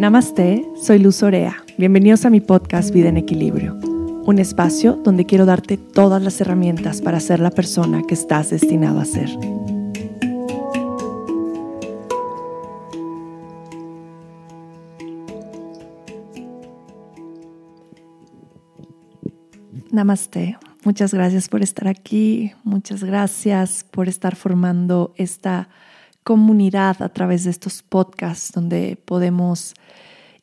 Namaste, soy Luz Orea. Bienvenidos a mi podcast Vida en Equilibrio, un espacio donde quiero darte todas las herramientas para ser la persona que estás destinado a ser. Namaste. Muchas gracias por estar aquí. Muchas gracias por estar formando esta comunidad a través de estos podcasts donde podemos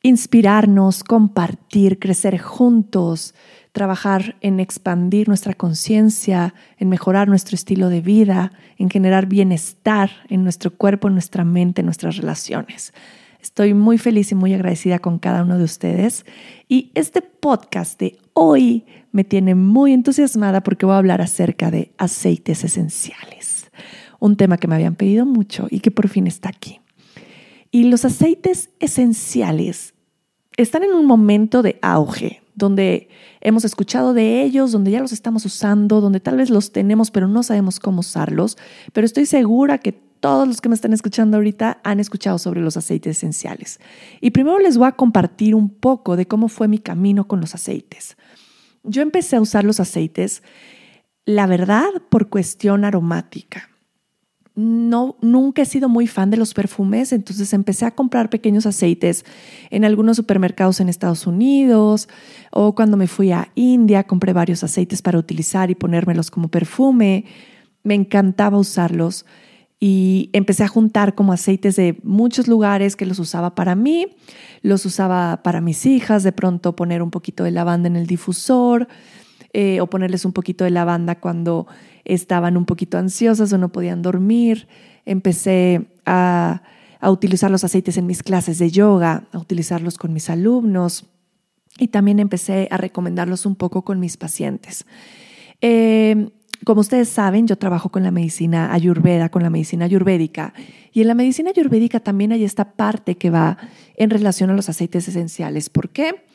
inspirarnos, compartir, crecer juntos, trabajar en expandir nuestra conciencia, en mejorar nuestro estilo de vida, en generar bienestar en nuestro cuerpo, en nuestra mente, en nuestras relaciones. Estoy muy feliz y muy agradecida con cada uno de ustedes. Y este podcast de hoy me tiene muy entusiasmada porque voy a hablar acerca de aceites esenciales un tema que me habían pedido mucho y que por fin está aquí. Y los aceites esenciales están en un momento de auge, donde hemos escuchado de ellos, donde ya los estamos usando, donde tal vez los tenemos, pero no sabemos cómo usarlos. Pero estoy segura que todos los que me están escuchando ahorita han escuchado sobre los aceites esenciales. Y primero les voy a compartir un poco de cómo fue mi camino con los aceites. Yo empecé a usar los aceites, la verdad, por cuestión aromática no, nunca he sido muy fan de los perfumes, entonces empecé a comprar pequeños aceites en algunos supermercados en Estados Unidos o cuando me fui a India compré varios aceites para utilizar y ponérmelos como perfume. Me encantaba usarlos y empecé a juntar como aceites de muchos lugares que los usaba para mí, los usaba para mis hijas, de pronto poner un poquito de lavanda en el difusor eh, o ponerles un poquito de lavanda cuando estaban un poquito ansiosas o no podían dormir. Empecé a, utilizar los aceites en mis clases de yoga, a utilizarlos con mis alumnos y también empecé a recomendarlos un poco con mis pacientes. Em, como ustedes saben, yo trabajo con la medicina ayurveda, con la medicina ayurvédica, y en la medicina ayurvédica también hay esta parte que va en relación a los aceites esenciales. ¿Por qué?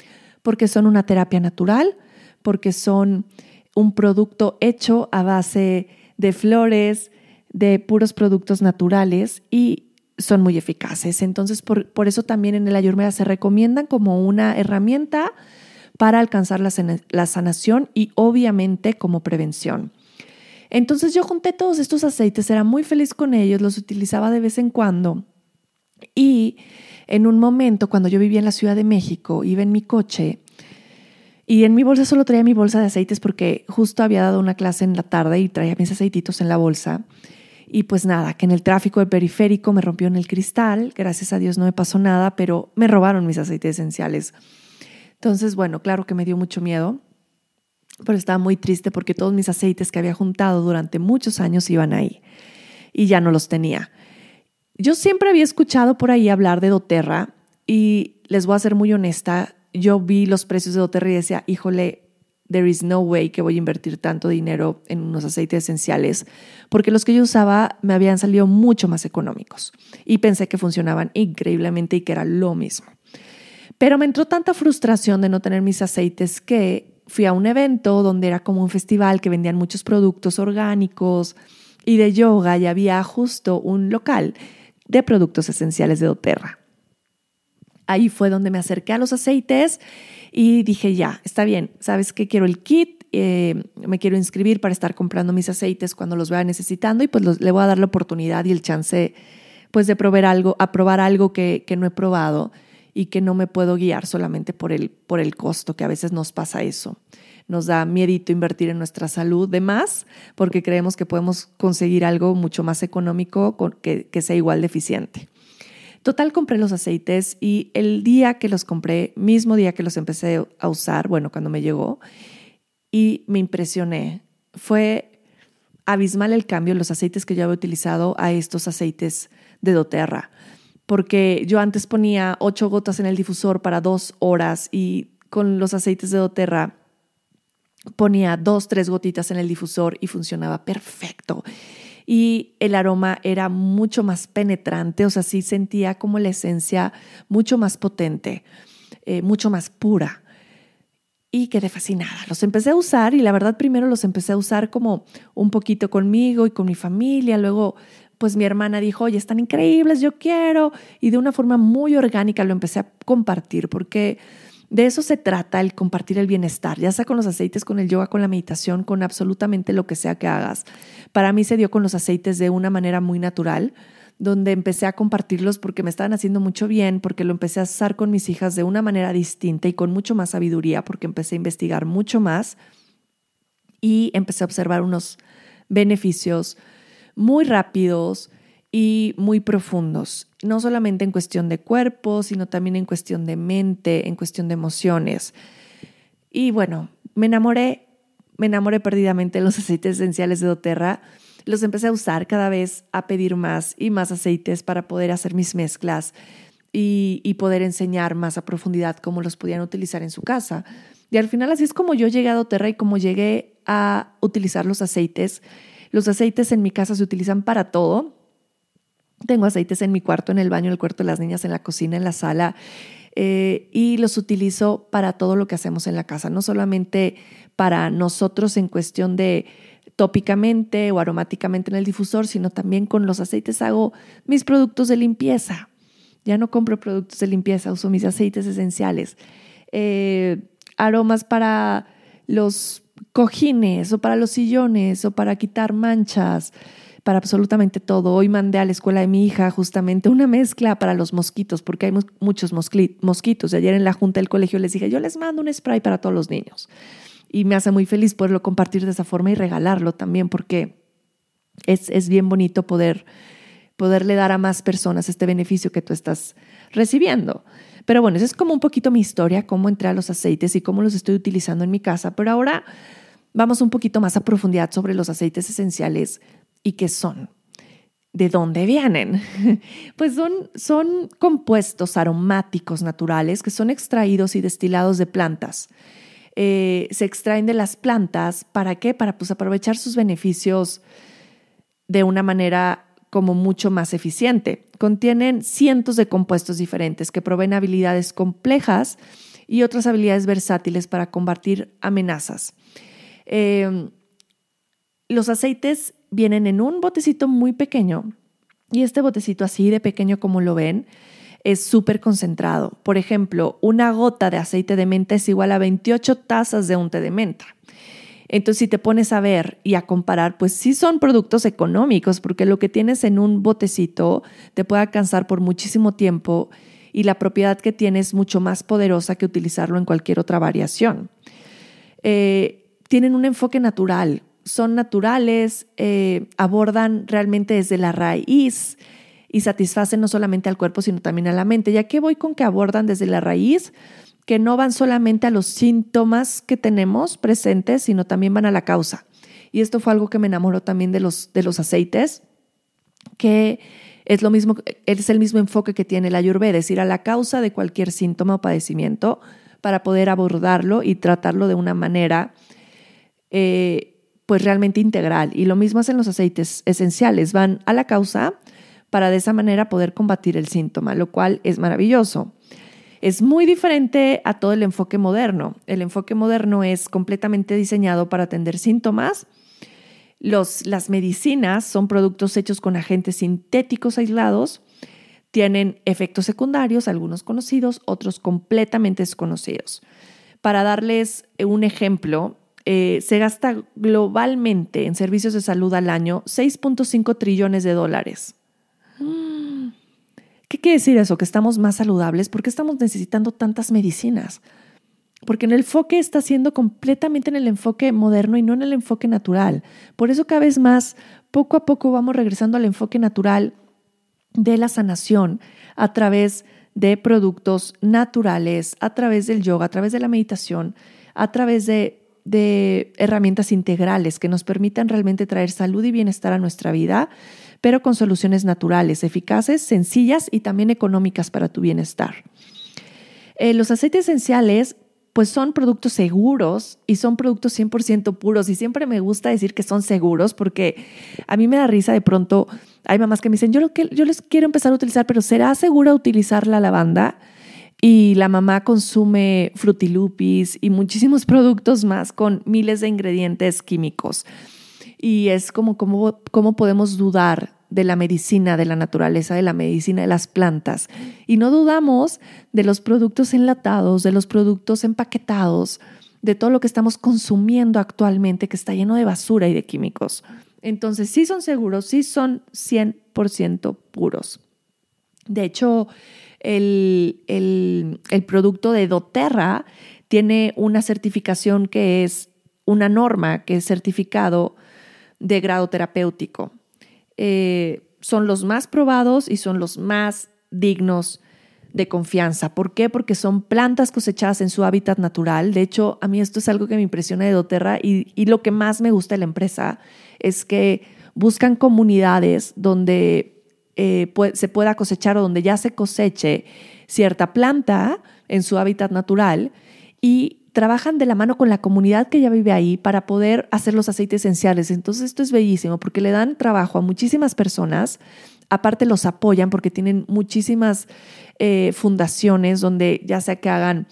Porque son una terapia natural, porque son un producto hecho a base de flores, de puros productos naturales y son muy eficaces. Entonces, por, eso también en el Ayurveda se recomiendan como una herramienta para alcanzar la, la sanación y obviamente como prevención. Entonces yo junté todos estos aceites, era muy feliz con ellos, los utilizaba de vez en cuando y en un momento cuando yo vivía en la Ciudad de México, iba en mi coche y en mi bolsa solo traía mi bolsa de aceites porque justo había dado una clase en la tarde y traía mis aceititos en la bolsa. Y pues nada, que en el tráfico del periférico me rompió en el cristal. Gracias a Dios no me pasó nada, pero me robaron mis aceites esenciales. Entonces, bueno, claro que me dio mucho miedo, pero estaba muy triste porque todos mis aceites que había juntado durante muchos años iban ahí y ya no los tenía. Yo siempre había escuchado por ahí hablar de doTERRA y les voy a ser muy honesta, yo vi los precios de doTERRA y decía, híjole, there is no way que voy a invertir tanto dinero en unos aceites esenciales, porque los que yo usaba me habían salido mucho más económicos y pensé que funcionaban increíblemente y que era lo mismo. Pero me entró tanta frustración de no tener mis aceites que fui a un evento donde era como un festival que vendían muchos productos orgánicos y de yoga y había justo un local de productos esenciales de doTERRA ahí fue donde me acerqué a los aceites y dije, ya, está bien, ¿sabes qué? Quiero el kit, eh, me quiero inscribir para estar comprando mis aceites cuando los vaya necesitando y pues le voy a dar la oportunidad y el chance pues de probar algo, a probar algo que, que no he probado y que no me puedo guiar solamente por el, por el costo, que a veces nos pasa eso. Nos da miedito invertir en nuestra salud de más porque creemos que podemos conseguir algo mucho más económico que, que sea igual de eficiente. Total, compré los aceites y el día que los compré, mismo día que los empecé a usar, bueno, cuando me llegó, y me impresioné. Fue abismal el cambio, los aceites que yo había utilizado a estos aceites de doTERRA. Porque yo antes ponía ocho gotas en el difusor para dos horas y con los aceites de doTERRA ponía dos, tres gotitas en el difusor y funcionaba perfecto y el aroma era mucho más penetrante, o sea, sí sentía como la esencia mucho más potente, eh, mucho más pura. Y quedé fascinada. Los empecé a usar y la verdad primero los empecé a usar como un poquito conmigo y con mi familia, luego pues mi hermana dijo, oye, están increíbles, yo quiero. Y de una forma muy orgánica lo empecé a compartir porque de eso se trata el compartir el bienestar, ya sea con los aceites, con el yoga, con la meditación, con absolutamente lo que sea que hagas. Para mí se dio con los aceites de una manera muy natural donde empecé a compartirlos porque me estaban haciendo mucho bien, porque lo empecé a usar con mis hijas de una manera distinta y con mucho más sabiduría, porque empecé a investigar mucho más y empecé a observar unos beneficios muy rápidos y muy profundos, no solamente en cuestión de cuerpo, sino también en cuestión de mente, en cuestión de emociones. Y bueno, me enamoré, me enamoré perdidamente de los aceites esenciales de doTERRA los empecé a usar cada vez, a pedir más y más aceites para poder hacer mis mezclas y, poder enseñar más a profundidad cómo los podían utilizar en su casa. Y al final así es como yo llegué a doTERRA y como llegué a utilizar los aceites. Los aceites en mi casa se utilizan para todo. Tengo aceites en mi cuarto, en el baño, en el cuarto de las niñas, en la cocina, en la sala. Eh, y los utilizo para todo lo que hacemos en la casa, no solamente para nosotros en cuestión de tópicamente o aromáticamente en el difusor, sino también con los aceites hago mis productos de limpieza. Ya no compro productos de limpieza, uso mis aceites esenciales. Eh, aromas para los cojines o para los sillones o para quitar manchas, para absolutamente todo. Hoy mandé a la escuela de mi hija justamente una mezcla para los mosquitos, porque hay muchos mosquitos. Ayer en la junta del colegio les dije, yo les mando un spray para todos los niños y me hace muy feliz poderlo compartir de esa forma y regalarlo también porque es, es bien bonito poder poderle dar a más personas este beneficio que tú estás recibiendo. Pero bueno, esa es como un poquito mi historia, cómo entré a los aceites y cómo los estoy utilizando en mi casa. Pero ahora vamos un poquito más a profundidad sobre los aceites esenciales y qué son. ¿De dónde vienen? Pues son, son compuestos aromáticos naturales que son extraídos y destilados de plantas eh, se extraen de las plantas. ¿Para qué? Para pues, aprovechar sus beneficios de una manera como mucho más eficiente. Contienen cientos de compuestos diferentes que proveen habilidades complejas y otras habilidades versátiles para combatir amenazas. Em, los aceites vienen en un botecito muy pequeño y este botecito así de pequeño como lo ven es súper concentrado. Por ejemplo, una gota de aceite de menta es igual a 28 tazas de un té de menta. Entonces, si te pones a ver y a comparar, pues sí son productos económicos, porque lo que tienes en un botecito te puede alcanzar por muchísimo tiempo y la propiedad que tiene es mucho más poderosa que utilizarlo en cualquier otra variación. Eh, tienen un enfoque natural, son naturales, eh, abordan realmente desde la raíz y satisfacen no solamente al cuerpo, sino también a la mente. Ya que voy con que abordan desde la raíz, que no van solamente a los síntomas que tenemos presentes, sino también van a la causa. Y esto fue algo que me enamoró también de los, de los aceites, que es lo mismo, es el mismo enfoque que tiene la Ayurveda, es ir a la causa de cualquier síntoma o padecimiento para poder abordarlo y tratarlo de una manera eh, pues realmente integral. Y lo mismo hacen los aceites esenciales, van a la causa para de esa manera poder combatir el síntoma, lo cual es maravilloso. Es muy diferente a todo el enfoque moderno. El enfoque moderno es completamente diseñado para atender síntomas. Los, las medicinas son productos hechos con agentes sintéticos aislados. Tienen efectos secundarios, algunos conocidos, otros completamente desconocidos. Para darles un ejemplo, eh, se gasta globalmente en servicios de salud al año 6.5 trillones de dólares. ¿Qué quiere decir eso? Que estamos más saludables. ¿Por qué estamos necesitando tantas medicinas? Porque en el enfoque está siendo completamente en el enfoque moderno y no en el enfoque natural. Por eso cada vez más, poco a poco vamos regresando al enfoque natural de la sanación a través de productos naturales, a través del yoga, a través de la meditación, a través de, de herramientas integrales que nos permitan realmente traer salud y bienestar a nuestra vida pero con soluciones naturales, eficaces, sencillas y también económicas para tu bienestar. Eh, los aceites esenciales pues son productos seguros y son productos 100% puros. Y siempre me gusta decir que son seguros porque a mí me da risa de pronto. Hay mamás que me dicen, yo, lo que, yo les quiero empezar a utilizar, pero ¿será segura utilizar la lavanda? Y la mamá consume frutilupis y muchísimos productos más con miles de ingredientes químicos y es como cómo, podemos dudar de la medicina de la naturaleza, de la medicina de las plantas. Y no dudamos de los productos enlatados, de los productos empaquetados, de todo lo que estamos consumiendo actualmente que está lleno de basura y de químicos. Entonces, sí son seguros, sí son 100% puros. De hecho, el, el producto de doTERRA tiene una certificación que es una norma, que es certificado de grado terapéutico. Eh, son los más probados y son los más dignos de confianza. ¿Por qué? Porque son plantas cosechadas en su hábitat natural. De hecho, a mí esto es algo que me impresiona de doTERRA y, y lo que más me gusta de la empresa es que buscan comunidades donde eh, se pueda cosechar o donde ya se coseche cierta planta en su hábitat natural y trabajan de la mano con la comunidad que ya vive ahí para poder hacer los aceites esenciales. Entonces esto es bellísimo porque le dan trabajo a muchísimas personas, aparte los apoyan porque tienen muchísimas eh, fundaciones donde ya sea que hagan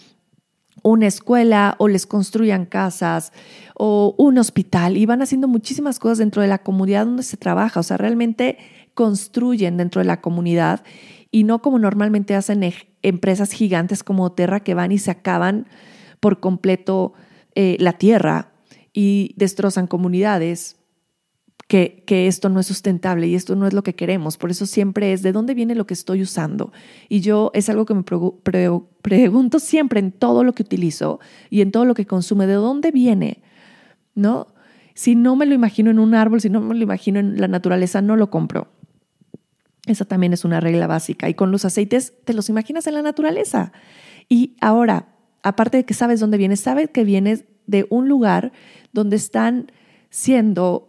una escuela o les construyan casas o un hospital y van haciendo muchísimas cosas dentro de la comunidad donde se trabaja, o sea, realmente construyen dentro de la comunidad y no como normalmente hacen empresas gigantes como Terra que van y se acaban por completo eh, la tierra y destrozan comunidades, que, que, esto no es sustentable y esto no es lo que queremos. Por eso siempre es de dónde viene lo que estoy usando. Y yo es algo que me pregunto siempre en todo lo que utilizo y en todo lo que consume, ¿de dónde viene? ¿No? Si no me lo imagino en un árbol, si no me lo imagino en la naturaleza, no lo compro. Esa también es una regla básica. Y con los aceites, te los imaginas en la naturaleza. Y ahora, aparte de que sabes dónde vienes, sabes que vienes de un lugar donde están siendo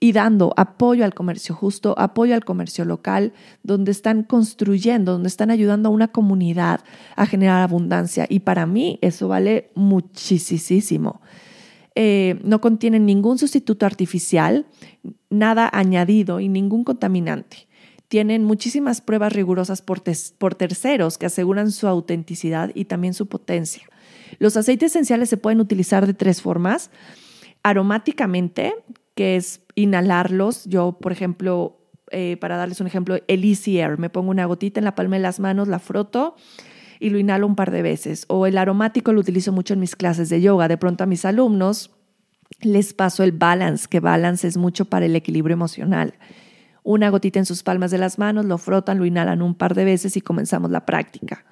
y dando apoyo al comercio justo, apoyo al comercio local, donde están construyendo, donde están ayudando a una comunidad a generar abundancia. Y para mí eso vale muchísimo. Eh, no contienen ningún sustituto artificial, nada añadido y ningún contaminante tienen muchísimas pruebas rigurosas por, terceros que aseguran su autenticidad y también su potencia. Los aceites esenciales se pueden utilizar de tres formas. Aromáticamente, que es inhalarlos. Yo, por ejemplo, eh, para darles un ejemplo, el Easy Air, me pongo una gotita en la palma de las manos, la froto y lo inhalo un par de veces. O el aromático lo utilizo mucho en mis clases de yoga. De pronto a mis alumnos les paso el balance, que balance es mucho para el equilibrio emocional una gotita en sus palmas de las manos, lo frotan, lo inhalan un par de veces y comenzamos la práctica.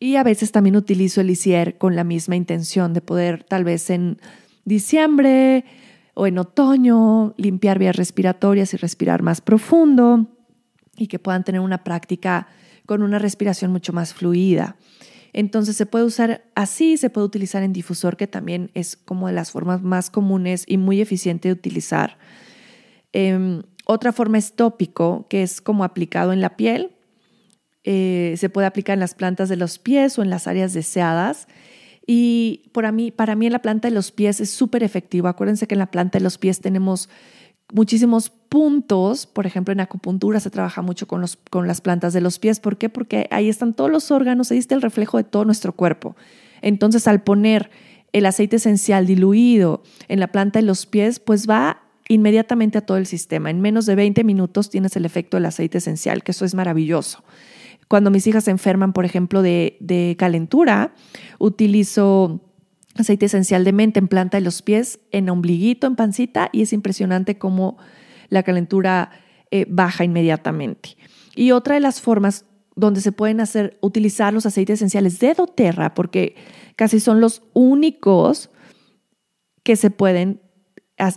Y a veces también utilizo el ICIER con la misma intención de poder tal vez en diciembre o en otoño limpiar vías respiratorias y respirar más profundo y que puedan tener una práctica con una respiración mucho más fluida. Entonces se puede usar así, se puede utilizar en difusor, que también es como de las formas más comunes y muy eficiente de utilizar. Em, otra forma es tópico, que es como aplicado en la piel. Eh, se puede aplicar en las plantas de los pies o en las áreas deseadas. Y para mí, para mí en la planta de los pies es súper efectivo. Acuérdense que en la planta de los pies tenemos muchísimos puntos. Por ejemplo, en acupuntura se trabaja mucho con, los, con las plantas de los pies. ¿Por qué? Porque ahí están todos los órganos, ahí está el reflejo de todo nuestro cuerpo. Entonces, al poner el aceite esencial diluido en la planta de los pies, pues va inmediatamente a todo el sistema. En menos de 20 minutos tienes el efecto del aceite esencial, que eso es maravilloso. Cuando mis hijas se enferman, por ejemplo, de, calentura, utilizo aceite esencial de mente en planta de los pies, en ombliguito, en pancita, y es impresionante cómo la calentura eh, baja inmediatamente. Y otra de las formas donde se pueden hacer, utilizar los aceites esenciales de doTERRA, porque casi son los únicos que se pueden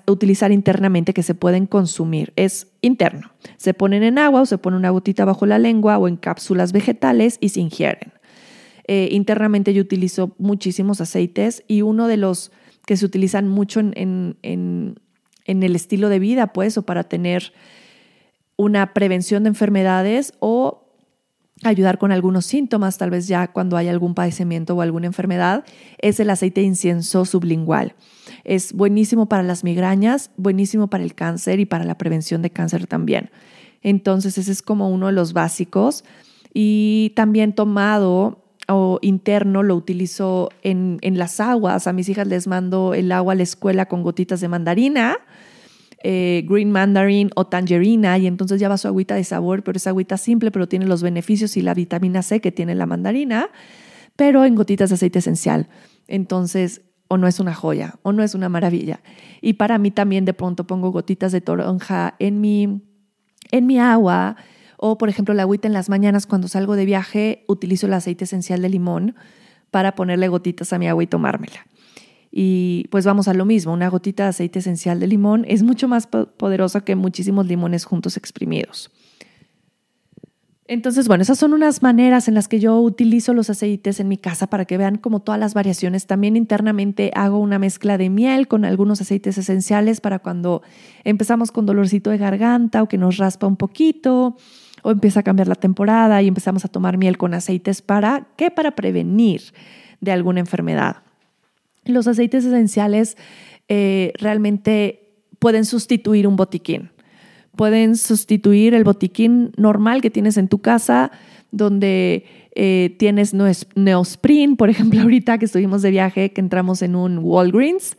utilizar internamente que se pueden consumir. Es interno. Se ponen en agua o se pone una gotita bajo la lengua o en cápsulas vegetales y se ingieren. Eh, internamente yo utilizo muchísimos aceites y uno de los que se utilizan mucho en, en, en el estilo de vida, pues, o para tener una prevención de enfermedades o ayudar con algunos síntomas, tal vez ya cuando hay algún padecimiento o alguna enfermedad, es el aceite de incienso sublingual. Es buenísimo para las migrañas, buenísimo para el cáncer y para la prevención de cáncer también. Entonces, ese es como uno de los básicos. Y también tomado o interno lo utilizo en, en las aguas. A mis hijas les mando el agua a la escuela con gotitas de mandarina eh, green mandarin o tangerina y entonces ya va su agüita de sabor, pero es agüita simple, pero tiene los beneficios y la vitamina C que tiene la mandarina, pero en gotitas de aceite esencial. Entonces, o no es una joya, o no es una maravilla. Y para mí también de pronto pongo gotitas de toronja en mi, en mi agua, o por ejemplo la agüita en las mañanas cuando salgo de viaje, utilizo el aceite esencial de limón para ponerle gotitas a mi agua y tomármela. Y pues vamos a lo mismo, una gotita de aceite esencial de limón es mucho más poderosa que muchísimos limones juntos exprimidos. Entonces, bueno, esas son unas maneras en las que yo utilizo los aceites en mi casa para que vean como todas las variaciones. También internamente hago una mezcla de miel con algunos aceites esenciales para cuando empezamos con dolorcito de garganta o que nos raspa un poquito o empieza a cambiar la temporada y empezamos a tomar miel con aceites para qué? Para prevenir de alguna enfermedad. Los aceites esenciales eh, realmente pueden sustituir un botiquín. Pueden sustituir el botiquín normal que tienes en tu casa, donde eh, tienes Neosprin, por ejemplo, ahorita que estuvimos de viaje, que entramos en un Walgreens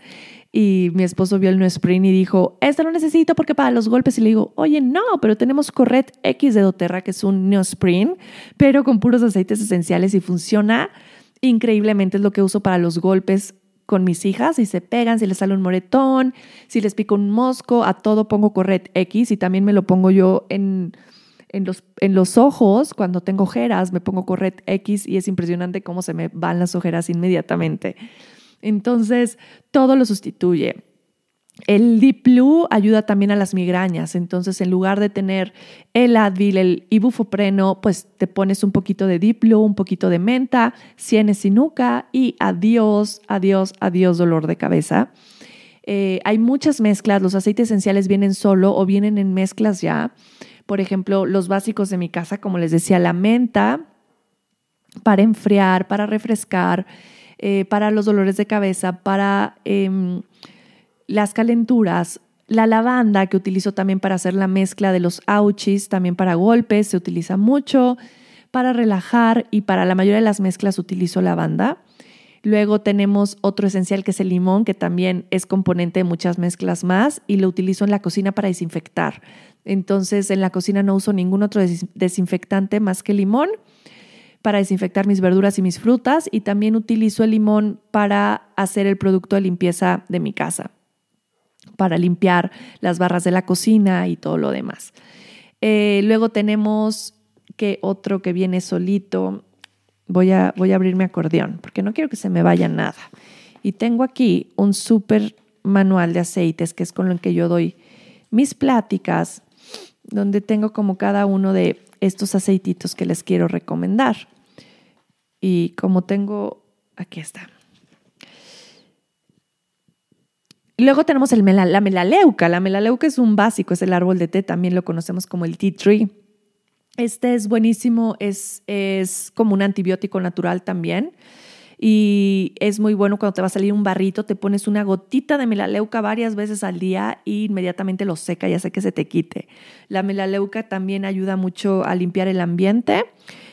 y mi esposo vio el Neosprin y dijo, esto lo necesito porque para los golpes. Y le digo, oye, no, pero tenemos Corret X de doTERRA, que es un Neosprin, pero con puros aceites esenciales y funciona increíblemente. Es lo que uso para los golpes con mis hijas, si se pegan, si les sale un moretón, si les pico un mosco, a todo pongo Corret X y también me lo pongo yo en, en, los, en los ojos, cuando tengo ojeras, me pongo Corret X y es impresionante cómo se me van las ojeras inmediatamente. Entonces, todo lo sustituye. El Deep Blue ayuda también a las migrañas, entonces en lugar de tener el Advil, el ibuprofeno, pues te pones un poquito de Deep Blue, un poquito de menta, cienes sinuca y adiós, adiós, adiós dolor de cabeza. Eh, hay muchas mezclas, los aceites esenciales vienen solo o vienen en mezclas ya. Por ejemplo, los básicos de mi casa, como les decía, la menta para enfriar, para refrescar, eh, para los dolores de cabeza, para em, las calenturas, la lavanda que utilizo también para hacer la mezcla de los auchis, también para golpes, se utiliza mucho, para relajar y para la mayoría de las mezclas utilizo lavanda. Luego tenemos otro esencial que es el limón, que también es componente de muchas mezclas más y lo utilizo en la cocina para desinfectar. Entonces en la cocina no uso ningún otro desinfectante más que limón para desinfectar mis verduras y mis frutas y también utilizo el limón para hacer el producto de limpieza de mi casa, para limpiar las barras de la cocina y todo lo demás. Eh, luego tenemos que otro que viene solito. Voy a, voy a abrir mi acordeón porque no quiero que se me vaya nada. Y tengo aquí un súper manual de aceites que es con el que yo doy mis pláticas, donde tengo como cada uno de estos aceititos que les quiero recomendar. Y como tengo, aquí está. Luego tenemos la melaleuca. La melaleuca es un básico, es el árbol de té, también lo conocemos como el tea tree. Este es buenísimo, es, es como un antibiótico natural también y es muy bueno cuando te va a salir un barrito, te pones una gotita de melaleuca varias veces al día y inmediatamente lo seca y hace que se te quite. La melaleuca también ayuda mucho a limpiar el ambiente,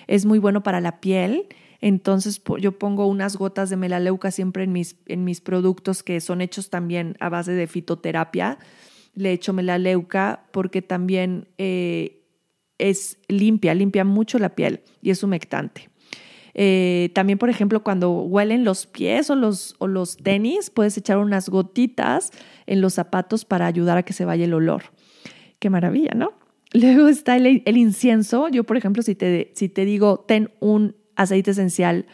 es muy bueno para la piel. Entonces yo pongo unas gotas de melaleuca siempre en mis, en mis productos que son hechos también a base de fitoterapia. Le echo melaleuca porque también eh, es limpia, limpia mucho la piel y es humectante. Eh, también, por ejemplo, cuando huelen los pies o los, o los tenis, puedes echar unas gotitas en los zapatos para ayudar a que se vaya el olor. Qué maravilla, ¿no? Luego está el, el incienso. Yo, por ejemplo, si te, si te digo, ten un aceite esencial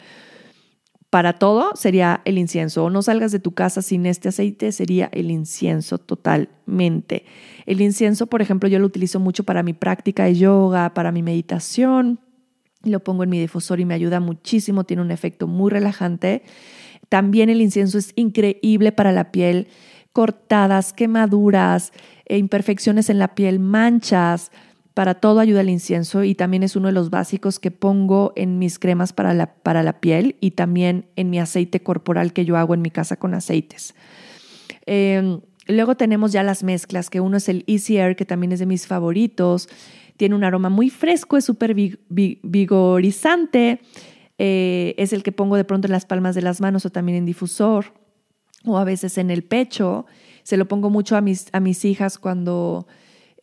para todo, sería el incienso. O no salgas de tu casa sin este aceite, sería el incienso totalmente. El incienso, por ejemplo, yo lo utilizo mucho para mi práctica de yoga, para mi meditación lo pongo en mi difusor y me ayuda muchísimo, tiene un efecto muy relajante. También el incienso es increíble para la piel, cortadas, quemaduras, e imperfecciones en la piel, manchas. Para todo ayuda el incienso y también es uno de los básicos que pongo en mis cremas para la, para la piel y también en mi aceite corporal que yo hago en mi casa con aceites. Em, luego tenemos ya las mezclas, que uno es el Easy Air, que también es de mis favoritos tiene un aroma muy fresco, es súper vigorizante, eh, es el que pongo de pronto en las palmas de las manos o también en difusor o a veces en el pecho. Se lo pongo mucho a mis, a mis hijas cuando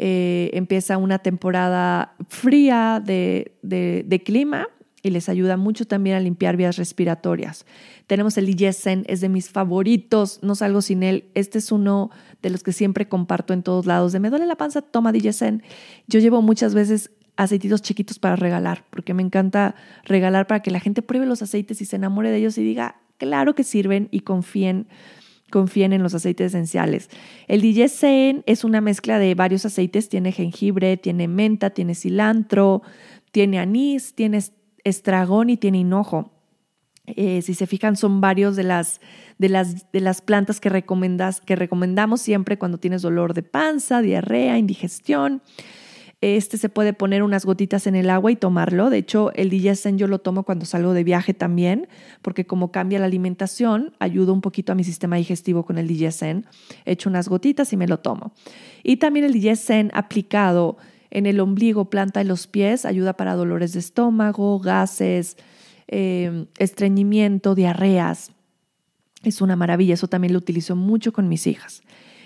eh, empieza una temporada fría de, de, clima y les ayuda mucho también a limpiar vías respiratorias. Tenemos el Iyesen, es de mis favoritos, no salgo sin él. Este es uno de los que siempre comparto en todos lados. De me duele la panza, toma Iyesen. Yo llevo muchas veces aceititos chiquitos para regalar, porque me encanta regalar para que la gente pruebe los aceites y se enamore de ellos y diga, claro que sirven y confíen, confíen en los aceites esenciales. El DJCN es una mezcla de varios aceites, tiene jengibre, tiene menta, tiene cilantro, tiene anís, tiene estragón y tiene hinojo. Eh, si se fijan, son varios de las, de las, de las plantas que, recomendas, que recomendamos siempre cuando tienes dolor de panza, diarrea, indigestión. Este se puede poner unas gotitas en el agua y tomarlo. De hecho, el Digesten yo lo tomo cuando salgo de viaje también, porque como cambia la alimentación, ayuda un poquito a mi sistema digestivo con el Digesten. Echo unas gotitas y me lo tomo. Y también el Digesten aplicado en el ombligo, planta de los pies, ayuda para dolores de estómago, gases, eh, estreñimiento, diarreas. Es una maravilla, eso también lo utilizo mucho con mis hijas.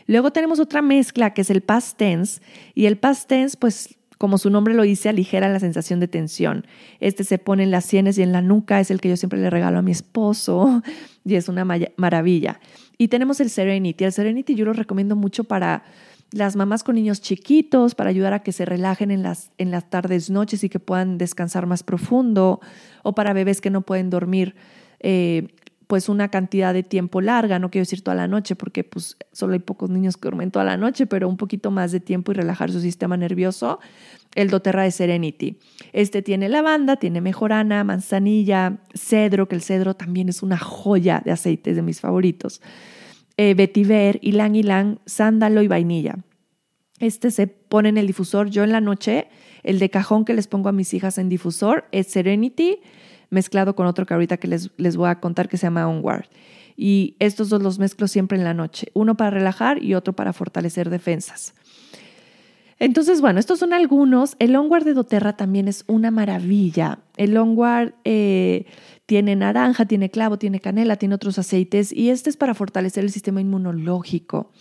Luego tenemos otra mezcla que es el past tense y el past tense pues como su nombre lo dice, aligera la sensación de tensión. Este se pone en las sienes y en la nuca, es el que yo siempre le regalo a mi esposo y es una maravilla. Y tenemos el Serenity. El Serenity yo lo recomiendo mucho para las mamás con niños chiquitos, para ayudar a que se relajen en las, en las tardes, noches y que puedan descansar más profundo, o para bebés que no pueden dormir eh, pues una cantidad de tiempo larga, no quiero decir toda la noche porque pues solo hay pocos niños que duermen toda la noche, pero un poquito más de tiempo y relajar su sistema nervioso, el doTERRA de Serenity. Este tiene lavanda, tiene mejorana, manzanilla, cedro, que el cedro también es una joya de aceites de mis favoritos, eh, vetiver, ylang ylang, sándalo y vainilla. Este se pone en el difusor. Yo en la noche, el de cajón que les pongo a mis hijas en difusor es Serenity, mezclado con otro que ahorita que les, les voy a contar que se llama Onward. Y estos dos los mezclo siempre en la noche, uno para relajar y otro para fortalecer defensas. Entonces, bueno, estos son algunos. El Onward de doTERRA también es una maravilla. El Onward eh, tiene naranja, tiene clavo, tiene canela, tiene otros aceites y este es para fortalecer el sistema inmunológico.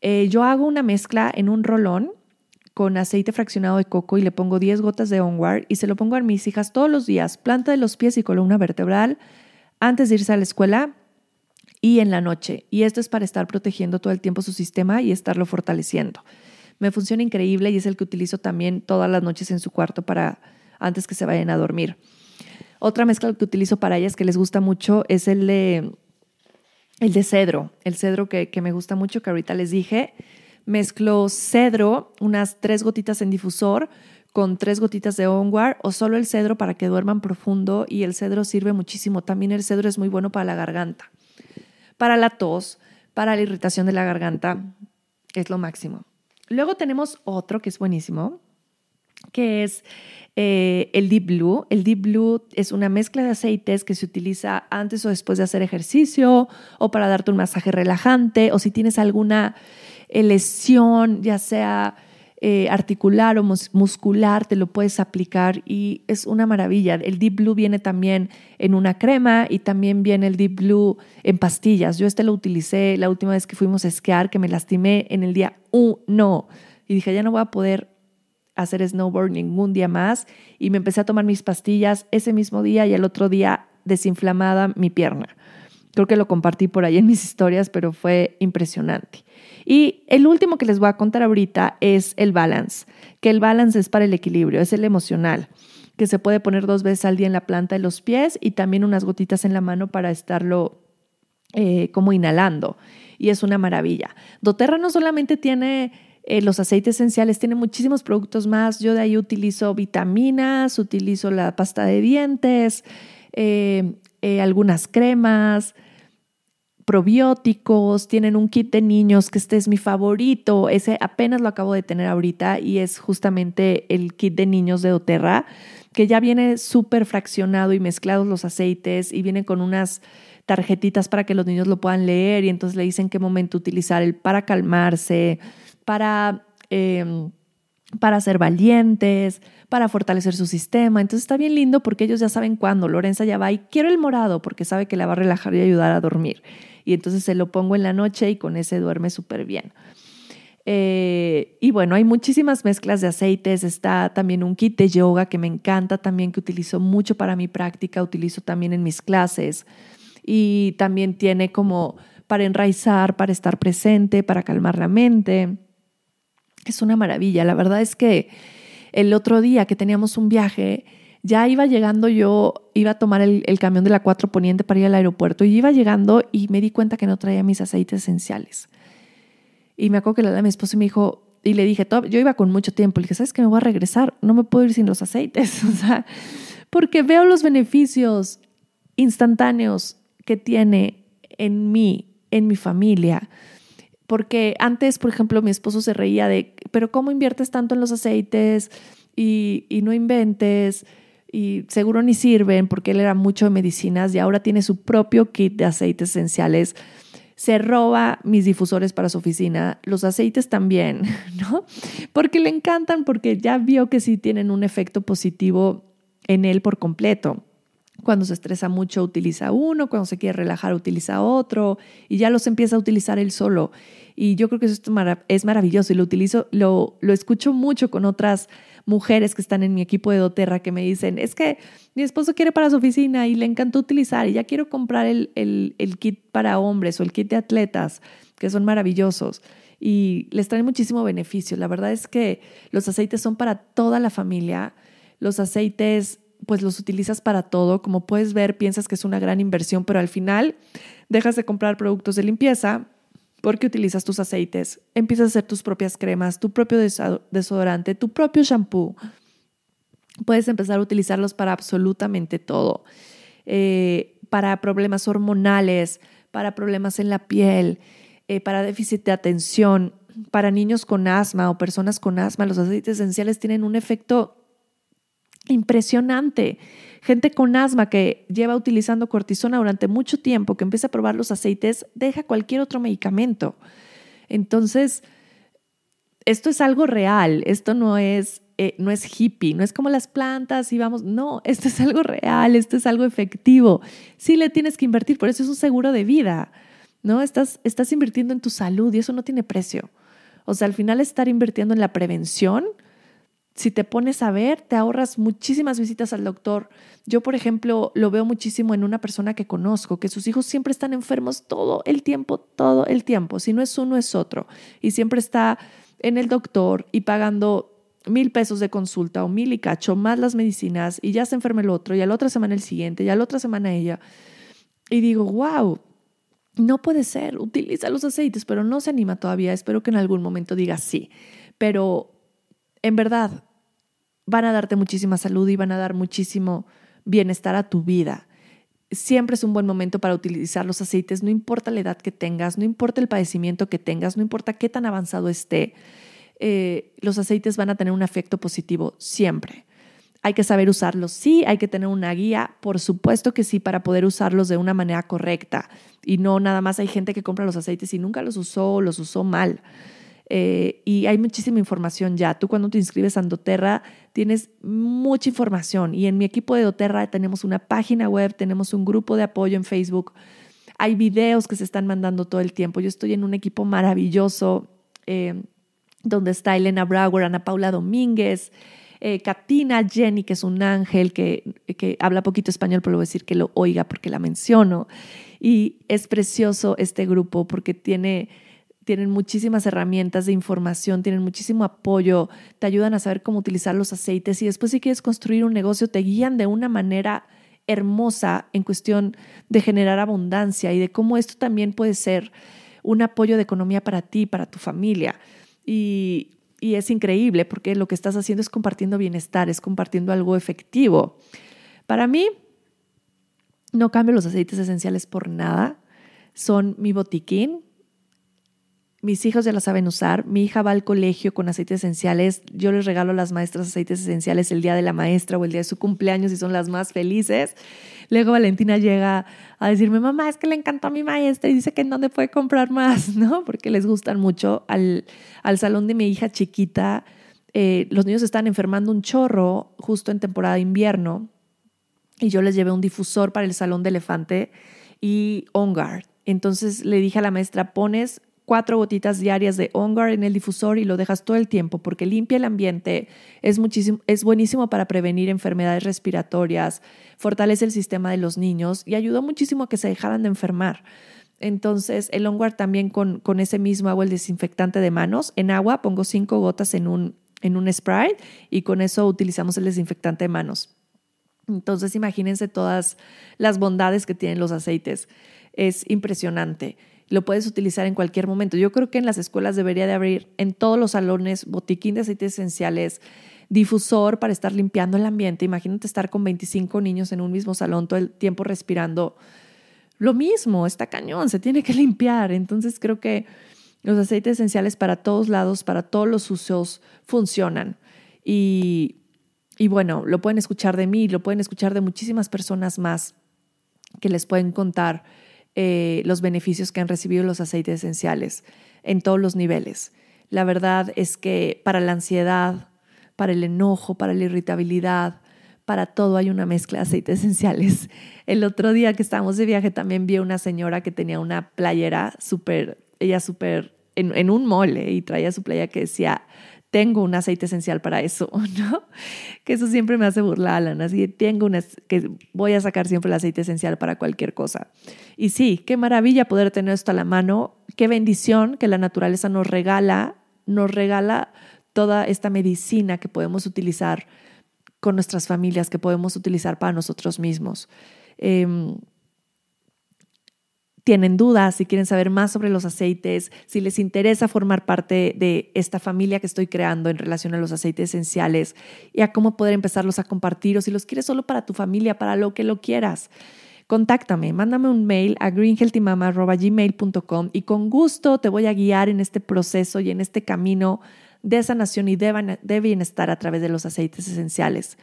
Eh, yo hago una mezcla en un rolón con aceite fraccionado de coco y le pongo 10 gotas de Onward y se lo pongo a mis hijas todos los días, planta de los pies y columna vertebral, antes de irse a la escuela y en la noche. Y esto es para estar protegiendo todo el tiempo su sistema y estarlo fortaleciendo. Me funciona increíble y es el que utilizo también todas las noches en su cuarto para antes que se vayan a dormir. Otra mezcla que utilizo para ellas que les gusta mucho es el de, el de cedro, el cedro que, que me gusta mucho, que ahorita les dije Mezclo cedro, unas tres gotitas en difusor con tres gotitas de onward o solo el cedro para que duerman profundo y el cedro sirve muchísimo. También el cedro es muy bueno para la garganta, para la tos, para la irritación de la garganta, es lo máximo. Luego tenemos otro que es buenísimo, que es eh, el Deep Blue. El Deep Blue es una mezcla de aceites que se utiliza antes o después de hacer ejercicio o para darte un masaje relajante o si tienes alguna lesión, ya sea eh, articular o muscular, te lo puedes aplicar y es una maravilla. El Deep Blue viene también en una crema y también viene el Deep Blue en pastillas. Yo este lo utilicé la última vez que fuimos a esquiar, que me lastimé en el día uno y dije, ya no voy a poder hacer snowboard ningún día más y me empecé a tomar mis pastillas ese mismo día y el otro día desinflamada mi pierna. Creo que lo compartí por ahí en mis historias, pero fue impresionante. Y el último que les voy a contar ahorita es el balance, que el balance es para el equilibrio, es el emocional, que se puede poner dos veces al día en la planta de los pies y también unas gotitas en la mano para estarlo eh, como inhalando. Y es una maravilla. doTERRA no solamente tiene eh, los aceites esenciales, tiene muchísimos productos más. Yo de ahí utilizo vitaminas, utilizo la pasta de dientes, eh, algunas cremas, probióticos, tienen un kit de niños que este es mi favorito, ese apenas lo acabo de tener ahorita y es justamente el kit de niños de doTERRA, que ya viene súper fraccionado y mezclados los aceites y viene con unas tarjetitas para que los niños lo puedan leer y entonces le dicen qué momento utilizar el para calmarse, para... Em, para ser valientes, para fortalecer su sistema. Entonces está bien lindo porque ellos ya saben cuándo. Lorenza ya va y quiero el morado porque sabe que la va a relajar y ayudar a dormir. Y entonces se lo pongo en la noche y con ese duerme súper bien. Eh, y bueno, hay muchísimas mezclas de aceites. Está también un kit de yoga que me encanta también, que utilizo mucho para mi práctica, utilizo también en mis clases. Y también tiene como para enraizar, para estar presente, para calmar la mente. Es una maravilla. La verdad es que el otro día que teníamos un viaje, ya iba llegando yo, iba a tomar el, camión de la 4 Poniente para ir al aeropuerto y iba llegando y me di cuenta que no traía mis aceites esenciales. Y me acuerdo que le hablé a mi esposo me dijo, y le dije, yo iba con mucho tiempo, le dije, ¿sabes que me voy a regresar? No me puedo ir sin los aceites, o sea, porque veo los beneficios instantáneos que tiene en mí, en mi familia. Porque antes, por ejemplo, mi esposo se reía de, pero ¿cómo inviertes tanto en los aceites y, no inventes? Y seguro ni sirven porque él era mucho de medicinas y ahora tiene su propio kit de aceites esenciales se roba mis difusores para su oficina, los aceites también, ¿no? Porque le encantan, porque ya vio que sí tienen un efecto positivo en él por completo. Cuando se estresa mucho utiliza uno, cuando se quiere relajar utiliza otro y ya los empieza a utilizar él solo. Y yo creo que eso es maravilloso y lo utilizo, lo, lo escucho mucho con otras mujeres que están en mi equipo de doTERRA que me dicen, es que mi esposo quiere para su oficina y le encantó utilizar y ya quiero comprar el, el, kit para hombres o el kit de atletas, que son maravillosos y les traen muchísimo beneficio. La verdad es que los aceites son para toda la familia. Los aceites, pues los utilizas para todo. Como puedes ver, piensas que es una gran inversión, pero al final dejas de comprar productos de limpieza porque utilizas tus aceites, empiezas a hacer tus propias cremas, tu propio desodorante, tu propio shampoo. Puedes empezar a utilizarlos para absolutamente todo. Eh, para problemas hormonales, para problemas en la piel, eh, para déficit de atención, para niños con asma o personas con asma, los aceites esenciales tienen un efecto impresionante gente con asma que lleva utilizando cortisona durante mucho tiempo, que empieza a probar los aceites, deja cualquier otro medicamento. Entonces, esto es algo real, esto no es, eh, no es hippie, no es como las plantas y vamos, no, esto es algo real, esto es algo efectivo. Sí le tienes que invertir, por eso es un seguro de vida, ¿no? Estás, estás invirtiendo en tu salud y eso no tiene precio. O sea, al final estar invirtiendo en la prevención si te pones a ver, te ahorras muchísimas visitas al doctor. Yo, por ejemplo, lo veo muchísimo en una persona que conozco, que sus hijos siempre están enfermos todo el tiempo, todo el tiempo. Si no es uno, es otro. Y siempre está en el doctor y pagando mil pesos de consulta o mil y cacho, más las medicinas, y ya se enferma el otro, y a la otra semana el siguiente, y a la otra semana ella. Y digo, wow, no puede ser, utiliza los aceites, pero no se anima todavía. Espero que en algún momento diga sí. Pero en verdad van a darte muchísima salud y van a dar muchísimo bienestar a tu vida. Siempre es un buen momento para utilizar los aceites, no importa la edad que tengas, no importa el padecimiento que tengas, no importa qué tan avanzado esté, eh, los aceites van a tener un efecto positivo siempre. Hay que saber usarlos, sí, hay que tener una guía, por supuesto que sí, para poder usarlos de una manera correcta. Y no nada más hay gente que compra los aceites y nunca los usó los usó mal. Eh, y hay muchísima información ya. Tú cuando te inscribes a doTERRA tienes mucha información y en mi equipo de doTERRA tenemos una página web, tenemos un grupo de apoyo en Facebook, hay videos que se están mandando todo el tiempo. Yo estoy en un equipo maravilloso eh, donde está Elena Brauer, Ana Paula Domínguez, eh, Katina Jenny, que es un ángel que, que habla poquito español, pero voy a decir que lo oiga porque la menciono. Y es precioso este grupo porque tiene tienen muchísimas herramientas de información, tienen muchísimo apoyo, te ayudan a saber cómo utilizar los aceites y después si quieres construir un negocio te guían de una manera hermosa en cuestión de generar abundancia y de cómo esto también puede ser un apoyo de economía para ti, para tu familia. Y, y es increíble porque lo que estás haciendo es compartiendo bienestar, es compartiendo algo efectivo. Para mí, no cambio los aceites esenciales por nada. Son mi botiquín, mis hijos ya la saben usar. Mi hija va al colegio con aceites esenciales. Yo les regalo a las maestras aceites esenciales el día de la maestra o el día de su cumpleaños y son las más felices. Luego Valentina llega a decirme, mamá, es que le encantó a mi maestra y dice que en dónde puede comprar más, ¿no? Porque les gustan mucho. Al, al salón de mi hija chiquita eh, los niños están enfermando un chorro justo en temporada de invierno y yo les llevé un difusor para el salón de elefante y On Guard. Entonces le dije a la maestra, pones cuatro gotitas diarias de On en el difusor y lo dejas todo el tiempo porque limpia el ambiente, es, muchísimo, es buenísimo para prevenir enfermedades respiratorias, fortalece el sistema de los niños y ayudó muchísimo a que se dejaran de enfermar. Entonces, el On también con, con ese mismo agua, el desinfectante de manos, en agua pongo cinco gotas en un en un spray y con eso utilizamos el desinfectante de manos. Entonces imagínense todas las bondades que tienen los aceites. Es impresionante. Lo puedes utilizar en cualquier momento. Yo creo que en las escuelas debería de abrir en todos los salones botiquín de aceites esenciales, difusor para estar limpiando el ambiente. Imagínate estar con 25 niños en un mismo salón todo el tiempo respirando. Lo mismo, está cañón, se tiene que limpiar. Entonces creo que los aceites esenciales para todos lados, para todos los usos, funcionan. Y, bueno, lo pueden escuchar de mí, lo pueden escuchar de muchísimas personas más que les pueden contar eh, los beneficios que han recibido los aceites esenciales en todos los niveles. La verdad es que para la ansiedad, para el enojo, para la irritabilidad, para todo hay una mezcla de aceites esenciales. El otro día que estábamos de viaje también vi a una señora que tenía una playera súper, ella súper en, un mole y traía su playa que decía, tengo un aceite esencial para eso, ¿no? Que eso siempre me hace burlar, Alan, así tengo una, que voy a sacar siempre el aceite esencial para cualquier cosa. Y sí, qué maravilla poder tener esto a la mano, qué bendición que la naturaleza nos regala, nos regala toda esta medicina que podemos utilizar con nuestras familias, que podemos utilizar para nosotros mismos. Em, tienen dudas, si quieren saber más sobre los aceites, si les interesa formar parte de esta familia que estoy creando en relación a los aceites esenciales y a cómo poder empezarlos a compartir o si los quieres solo para tu familia, para lo que lo quieras. Contáctame, mándame un mail a greenhealthymama.gmail.com y con gusto te voy a guiar en este proceso y en este camino de sanación y de bienestar a través de los aceites esenciales.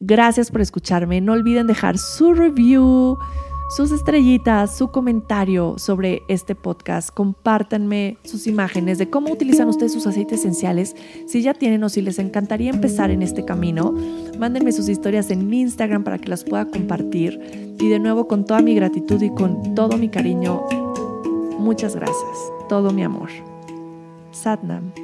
Gracias por escucharme. No olviden dejar su review, sus estrellitas, su comentario sobre este podcast. Compártanme sus imágenes de cómo utilizan ustedes sus aceites esenciales. Si ya tienen o si les encantaría empezar en este camino, mándenme sus historias en Instagram para que las pueda compartir. Y de nuevo, con toda mi gratitud y con todo mi cariño, muchas gracias. Todo mi amor. Satnam.